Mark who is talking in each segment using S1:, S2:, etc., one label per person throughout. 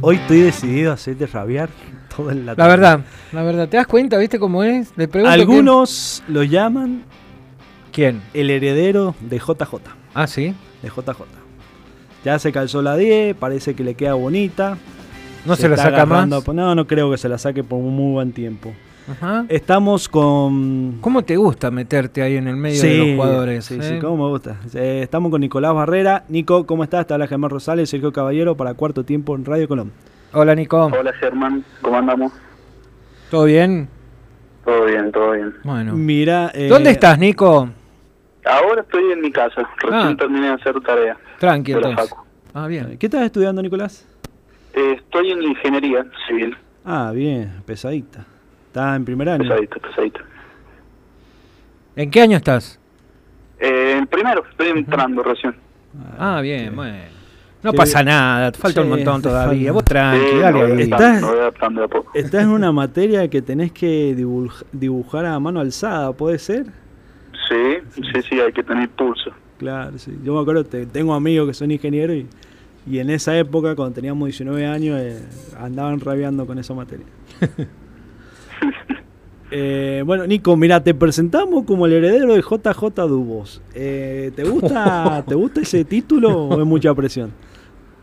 S1: Hoy estoy decidido a hacerte rabiar todo en la
S2: La verdad, la verdad. ¿Te das cuenta, viste cómo es? Le pregunto
S1: Algunos lo llaman
S2: quién.
S1: el heredero de JJ.
S2: Ah, sí.
S1: De JJ. Ya se calzó la 10, parece que le queda bonita.
S2: No se, la saca más.
S1: agarrando- No, no creo que se la saque por un muy buen tiempo.
S2: Ajá.
S1: Estamos con.
S2: ¿Cómo te gusta meterte ahí en el medio
S1: Sí,
S2: de los jugadores?
S1: Sí,
S2: eh?
S1: sí, cómo me gusta. Eh, estamos con Nicolás Barrera. Nico, ¿cómo estás? Te habla Germán Rosales, Sergio Caballero para cuarto tiempo en Radio Colón.
S2: Hola, Nico.
S3: Hola Germán, ¿cómo andamos?
S2: ¿Todo bien?
S3: Todo bien, todo bien.
S2: Bueno.
S1: Mira. eh,
S2: ¿Dónde estás, Nico?
S3: Ahora estoy en mi casa, recién
S2: Ah.
S3: terminé de hacer tarea.
S2: Tranqui,
S3: de la
S2: entonces.
S3: facu.
S2: Ah, bien.
S1: ¿Qué estás estudiando, Nicolás?
S3: Eh, estoy en ingeniería civil,
S1: Ah, bien, pesadita. Está en primer año.
S3: pesadito, pesadito.
S2: ¿En qué año estás?
S3: Eh, el primero, estoy entrando recién.
S2: Ah, bien, bueno. No
S1: Sí.
S2: pasa nada, te falta un montón todavía.
S1: falta.
S2: Vos tranqui,
S3: Sí,
S2: dale
S3: me voy
S2: ahí.
S1: Está-
S3: adaptando, me voy adaptando de a poco.
S1: Estás en una materia que tenés que dibuj- dibujar a mano alzada, ¿puede ser?
S3: Sí, sí, sí, hay que tener pulso.
S1: Claro, sí. Yo me acuerdo, te- tengo amigos que son ingenieros y, y en esa época, cuando teníamos 19 años, eh, andaban rabiando con esa materia. Eh, bueno, Nico, mira, te presentamos como el heredero de JJ Dubos. Eh, ¿te, gusta, ¿Te gusta ese título o es mucha presión?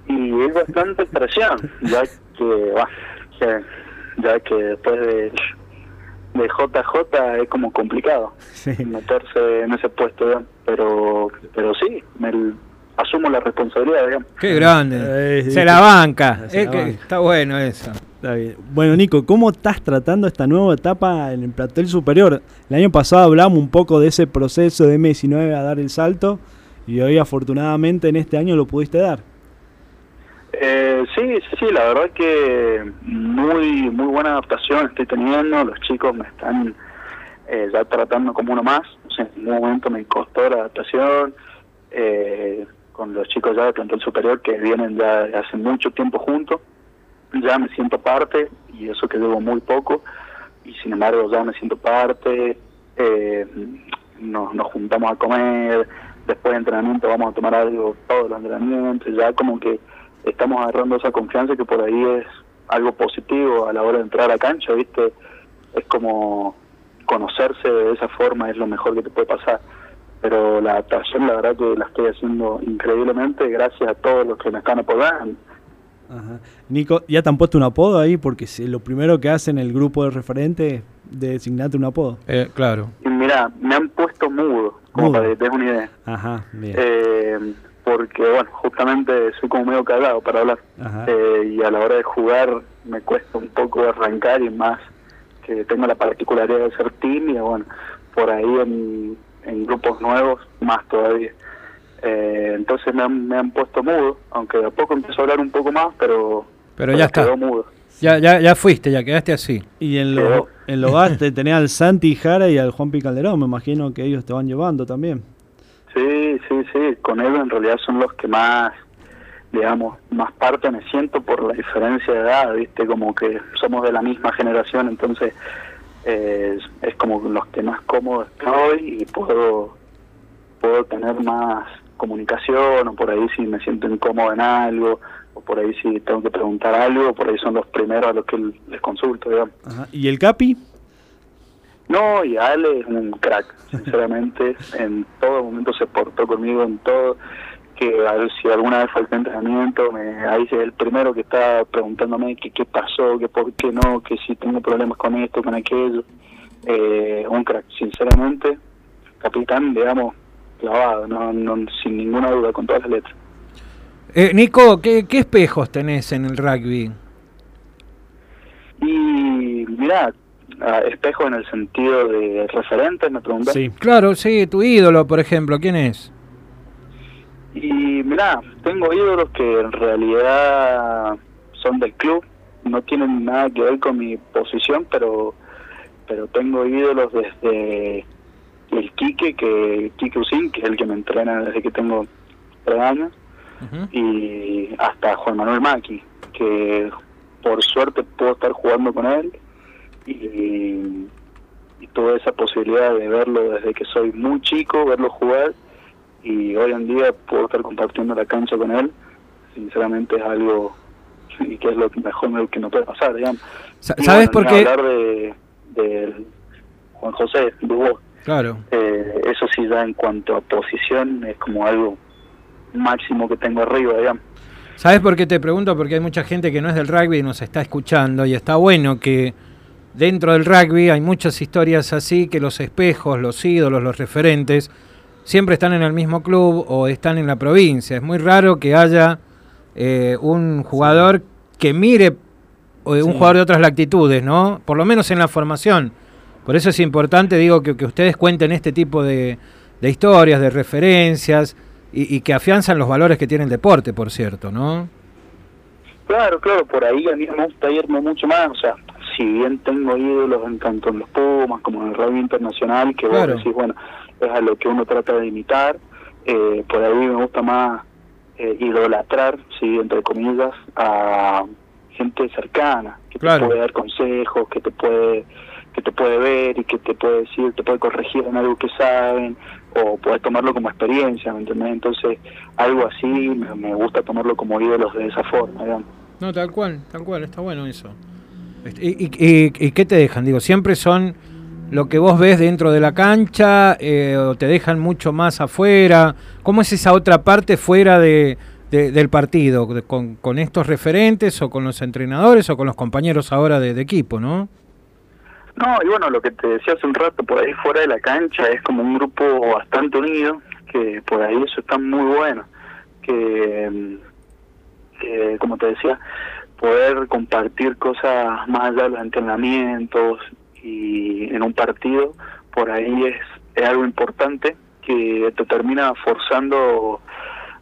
S3: Y es bastante presión, ya que, bah, que- ya que después de, de JJ es como complicado.
S1: Sí.
S3: meterse en ese puesto, pero pero sí, me asumo la responsabilidad, digamos.
S2: Qué grande.
S1: Eh, sí,
S2: Se la banca.
S1: Se
S2: Eh,
S1: la
S2: que-
S1: banca.
S2: Está bueno eso.
S1: Está bien. Bueno, Nico, ¿cómo estás tratando esta nueva etapa en el plantel superior? El año pasado hablamos un poco de ese proceso de M19 a dar el salto y hoy afortunadamente en este año lo pudiste dar.
S3: Eh, sí, sí, la verdad que muy muy buena adaptación estoy teniendo, los chicos me están eh, ya tratando como uno más, o sea, en ningún momento me costó la adaptación, eh, con los chicos ya de plantel superior que vienen ya hace mucho tiempo juntos, ya me siento parte, y eso que llevo muy poco, y sin embargo ya me siento parte, eh, nos, nos juntamos a comer, después de entrenamiento vamos a tomar algo todos los entrenamientos, ya como que estamos agarrando esa confianza que por ahí es algo positivo a la hora de entrar a cancha, ¿viste? Es como conocerse de esa forma es lo mejor que te puede pasar. Pero la adaptación, la verdad que la estoy haciendo increíblemente gracias a todos los que me están apoyando.
S1: Ajá. Nico, ¿ya te han puesto un apodo ahí? Porque si lo primero que hacen el grupo de referentes es designarte un apodo.
S2: Eh, claro.
S3: Y mira, me han puesto mudo, como
S1: Mudo.
S3: para que te des una idea.
S1: Ajá, bien.
S3: Eh, porque, bueno, justamente soy como medio callado para hablar.
S1: Ajá.
S3: Eh, y a la hora de jugar me cuesta un poco arrancar y más que tengo la particularidad de ser tímido, bueno, por ahí en, en grupos nuevos más todavía. Eh, entonces me han, me han puesto mudo, aunque de a poco empezó a hablar un poco más, pero,
S2: Pero ya está.
S3: quedó mudo.
S2: Ya, ya, ya fuiste, ya quedaste así.
S1: Y en,
S3: Pero-
S1: lo, en lo gas te tenés al Santi Jara y al Juan Pi Calderón. Me imagino que ellos te van llevando también.
S3: Sí, sí, sí, con él en realidad son los que más, digamos, más parte me siento por la diferencia de edad, ¿viste? Como que somos de la misma generación, entonces eh, es, es como los que más cómodo estoy y puedo, puedo tener más comunicación o por ahí si me siento incómodo en algo o por ahí si tengo que preguntar algo, por ahí son los primeros a los que les consulto, digamos.
S1: Ajá. ¿Y el Capi?
S3: No, y Ale es un crack, sinceramente. en todo momento se portó conmigo en todo. Que a ver si alguna vez falta entrenamiento, me, ahí es el primero que está preguntándome que qué pasó, que por qué no, que si tengo problemas con esto, con aquello. Eh, un crack, sinceramente. Capitán, digamos, clavado, no, no, sin ninguna duda, con todas las letras.
S2: Eh, Nico, ¿qué, ¿qué espejos tenés en el rugby?
S3: Y mirá, ah, espejo en el sentido de referentes, me preguntas.
S1: Sí.
S2: Claro, sí, tu ídolo, por ejemplo, ¿quién es?
S3: Y mirá, tengo ídolos que en realidad son del club, no tienen nada que ver con mi posición, pero pero tengo ídolos desde el Quique, que Quique Usín, que es el que me entrena desde que tengo tres años, y hasta Juan Manuel Maki, que por suerte puedo estar jugando con él y, y tuve esa posibilidad de verlo desde que soy muy chico, verlo jugar y hoy en día puedo estar compartiendo la cancha con él. Sinceramente es algo y que es lo mejor que no puede pasar, digamos.
S2: ¿Sabes por qué?
S3: hablar de, de Juan José, de vos.
S2: Claro.
S3: Eh, eso sí, ya en cuanto a posición, es como algo máximo que tengo arriba, digamos.
S2: ¿Sabes por qué te pregunto? Porque hay mucha gente que no es del rugby y nos está escuchando y está bueno que dentro del rugby hay muchas historias así que los espejos, los ídolos, los referentes siempre están en el mismo club o están en la provincia. Es muy raro que haya eh, un jugador que mire o un jugador de otras latitudes, ¿no? Por lo menos en la formación. Por eso es importante, digo, que, que ustedes cuenten este tipo de, de historias, de referencias y, que afianzan los valores que tiene el deporte, por cierto, ¿no?
S3: Claro, claro, por ahí a mí me gusta irme mucho más, o sea, si bien tengo ídolos en tanto en los Pumas como en el rugby internacional, que vos decís, bueno, es a lo que uno trata de imitar, eh, por ahí me gusta más eh, idolatrar, sí, entre comillas, a gente cercana, que te puede dar consejos, que te puede que te puede ver y que te puede decir, te puede corregir en algo que saben, o puedes tomarlo como experiencia, ¿me entiendes? Entonces, algo así me, gusta tomarlo como ídolos de esa forma.
S2: No, tal cual, tal cual, está bueno eso. Este, ¿Y, y, qué te dejan? Digo, siempre son lo que vos ves dentro de la cancha eh, o te dejan mucho más afuera. ¿Cómo es esa otra parte fuera de, del partido? con, ¿Con estos referentes o con los entrenadores o con los compañeros ahora de equipo, no?
S3: No, y bueno, lo que te decía hace un rato, por ahí fuera de la cancha es como un grupo bastante unido, que por ahí eso está muy bueno, que, como te decía, poder compartir cosas más allá de los entrenamientos y en un partido, por ahí es, es algo importante que te termina forzando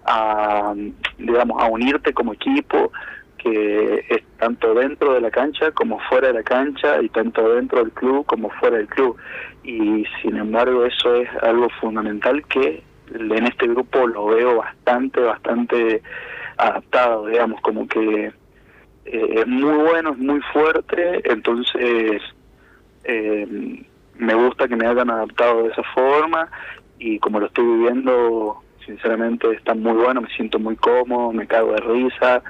S3: a, digamos, a unirte como equipo, que es tanto dentro de la cancha como fuera de la cancha y tanto dentro del club como fuera del club. Y sin embargo eso es algo fundamental que en este grupo lo veo bastante, bastante adaptado, digamos, como que eh, es muy bueno, es muy fuerte, entonces eh, me gusta que me hayan adaptado de esa forma y como lo estoy viviendo, sinceramente está muy bueno, me siento muy cómodo, me cago de risa,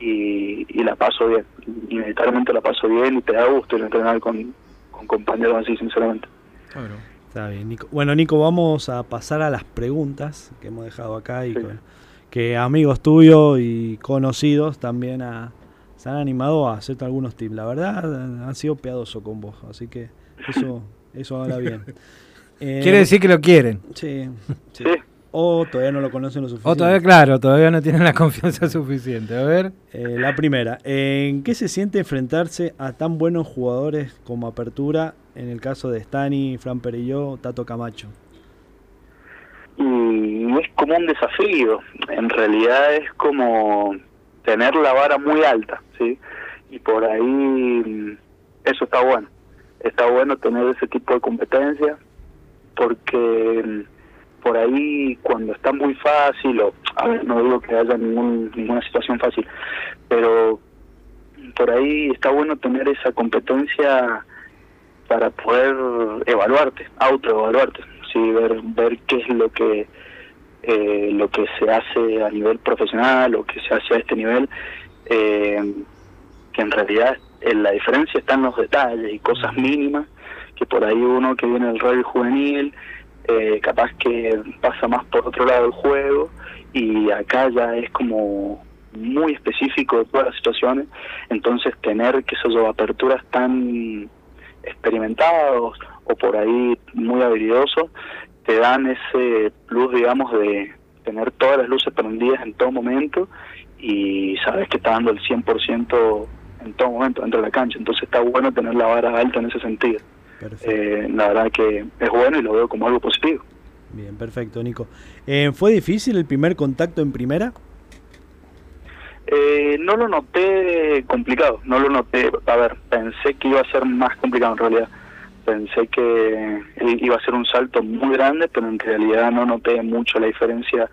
S3: y, la paso bien. Inevitablemente la paso bien y te da gusto entrenar con, con compañeros así, sinceramente.
S1: Bueno, está bien, Nico. Bueno, Nico, vamos a pasar a las preguntas que hemos dejado acá y que amigos tuyos y conocidos también se han animado a hacerte algunos tips. La verdad, han sido piadosos con vos, así que eso, eso habla bien.
S2: Quiere decir que lo quieren.
S1: sí. sí. O todavía no lo conocen lo suficiente.
S2: O todavía, claro, todavía no tienen la confianza suficiente. A ver.
S1: Eh, la primera, ¿en qué se siente enfrentarse a tan buenos jugadores como Apertura, en el caso de Stani, Fran Perillo, Tato Camacho?
S3: Y es como un desafío, en realidad es como tener la vara muy alta, ¿sí? Y por ahí mm, eso está bueno. Está bueno tener ese tipo de competencia porque mm, por ahí cuando está muy fácil, o a ver, no digo que haya ningún, ninguna situación fácil, pero por ahí está bueno tener esa competencia para poder evaluarte, autoevaluarte, sí, ver ver qué es lo que eh, lo que se hace a nivel profesional o que se hace a este nivel, eh, que en realidad eh, la diferencia está en los detalles y cosas mínimas que por ahí uno que viene del rugby juvenil eh, capaz que pasa más por otro lado del juego y acá ya es como muy específico de todas las situaciones, entonces tener que esos aperturas tan experimentados o por ahí muy habilidosos te dan ese plus, digamos, de tener todas las luces prendidas en todo momento y sabes que está dando el 100% en todo momento dentro de la cancha, entonces está bueno tener la vara alta en ese sentido. Eh, la verdad que es bueno y lo veo como algo positivo.
S1: Bien, perfecto, Nico. Eh, ¿Fue difícil el primer contacto en primera?
S3: Eh, no lo noté complicado, no lo noté. A ver, pensé que iba a ser más complicado en realidad. Pensé que iba a ser un salto muy grande, pero en realidad no noté mucho la diferencia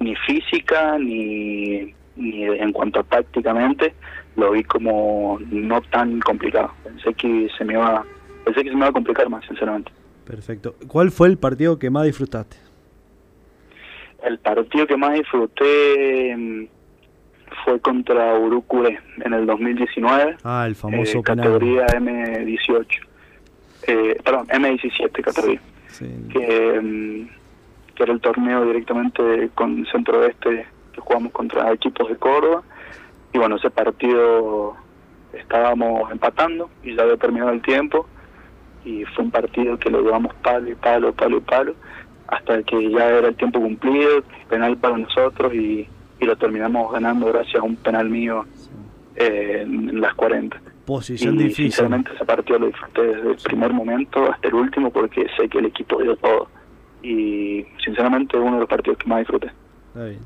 S3: ni física ni, ni en cuanto a tácticamente. Lo vi como no tan complicado. Pensé que se me iba pensé que se me va a complicar más, sinceramente.
S1: Perfecto. ¿Cuál fue el partido que más disfrutaste?
S3: El partido que más disfruté mm, fue contra Urucure en el 2019.
S1: Ah, el famoso
S3: eh, categoría M18. Eh, perdón, M17 categoría. Sí. Que, mm, que, era el torneo directamente con Centro Oeste que jugamos contra equipos de Córdoba. Y bueno, ese partido estábamos empatando y ya había terminado el tiempo. Y fue un partido que lo llevamos palo y palo, palo y palo, hasta que ya era el tiempo cumplido, penal para nosotros y y lo terminamos ganando gracias a un penal mío eh, en las 40.
S1: Posición
S3: y
S1: difícil.
S3: Sinceramente ese partido lo disfruté desde el primer momento hasta el último porque sé que el equipo dio todo. Y sinceramente uno de los partidos que más disfruté. Está bien.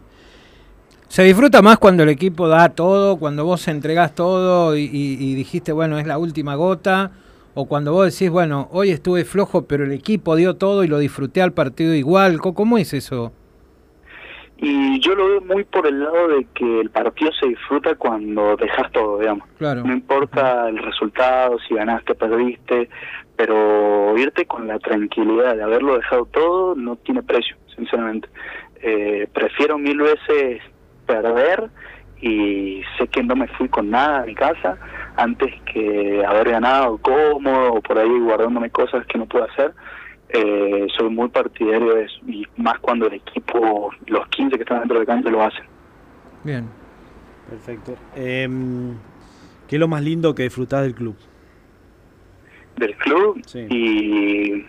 S2: Se disfruta más cuando el equipo da todo, cuando vos entregás todo y, y, dijiste, bueno, es la última gota, o cuando vos decís, bueno, hoy estuve flojo, pero el equipo dio todo y lo disfruté al partido igual. ¿Cómo es eso?
S3: Y yo lo veo muy por el lado de que el partido se disfruta cuando dejas todo, digamos. No importa el resultado, si ganaste, perdiste, pero irte con la tranquilidad de haberlo dejado todo no tiene precio, sinceramente. Eh, prefiero mil veces perder y sé que no me fui con nada a mi casa antes que haber ganado cómodo o por ahí guardándome cosas que no puedo hacer eh, soy muy partidario de eso, y más cuando el equipo, los 15 que están dentro de cancha lo hacen.
S2: Bien.
S1: Perfecto. Em, ¿Qué es lo más lindo que disfrutás del club?
S3: Del club y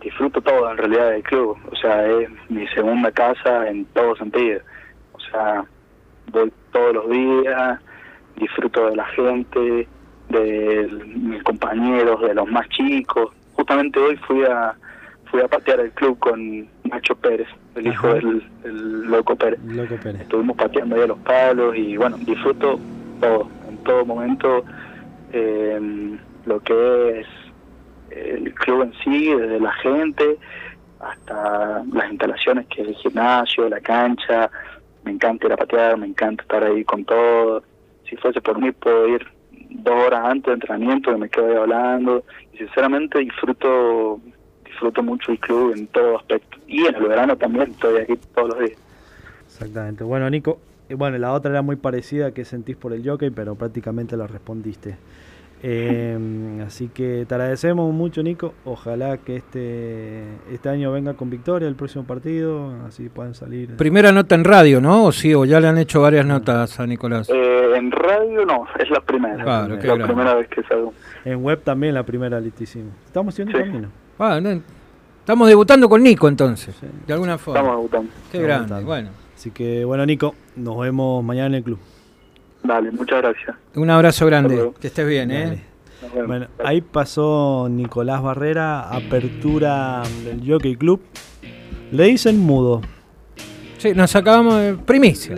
S3: disfruto todo en realidad del club, o sea, es mi segunda casa en todo sentido, o sea, voy todos los días, disfruto de la gente, de mis compañeros, de los más chicos, justamente hoy fui a fui a patear el club con Nacho Pérez, el hijo del, Loco, Pérez. Estuvimos pateando ahí a los palos y bueno, disfruto todo, en todo momento eh, lo que es el club en sí, desde la gente hasta las instalaciones que es el gimnasio, la cancha, me encanta ir a patear, me encanta estar ahí con todo. Si fuese por mí puedo ir dos horas antes de entrenamiento que me quedo ahí hablando. Y sinceramente disfruto disfruto mucho el club en todo aspecto. Y en el verano también estoy aquí todos los días.
S1: Exactamente. Bueno Nico eh, bueno la otra era muy parecida que sentís por el jockey pero prácticamente la respondiste eh, así que te agradecemos mucho, Nico. Ojalá que este, este año venga con victoria el próximo partido, así puedan salir.
S2: Primera nota en radio, ¿no? ¿O sí? ¿O ya le han hecho varias notas a Nicolás?
S3: Eh, en radio no, es la primera. la primera vez que salgo.
S1: En web también la primera, listísimo. Estamos haciendo camino.
S2: Ah, estamos debutando con Nico entonces, de alguna forma.
S3: Estamos debutando.
S2: Qué grande, bueno.
S1: Así que, bueno, Nico, nos vemos mañana en el club.
S3: Dale, muchas gracias.
S2: Un abrazo grande, que estés bien, ¿eh?
S1: Bueno, ahí pasó Nicolás Barrera, apertura del Jockey Club. Le dicen mudo.
S2: Sí, nos acabamos de primicia.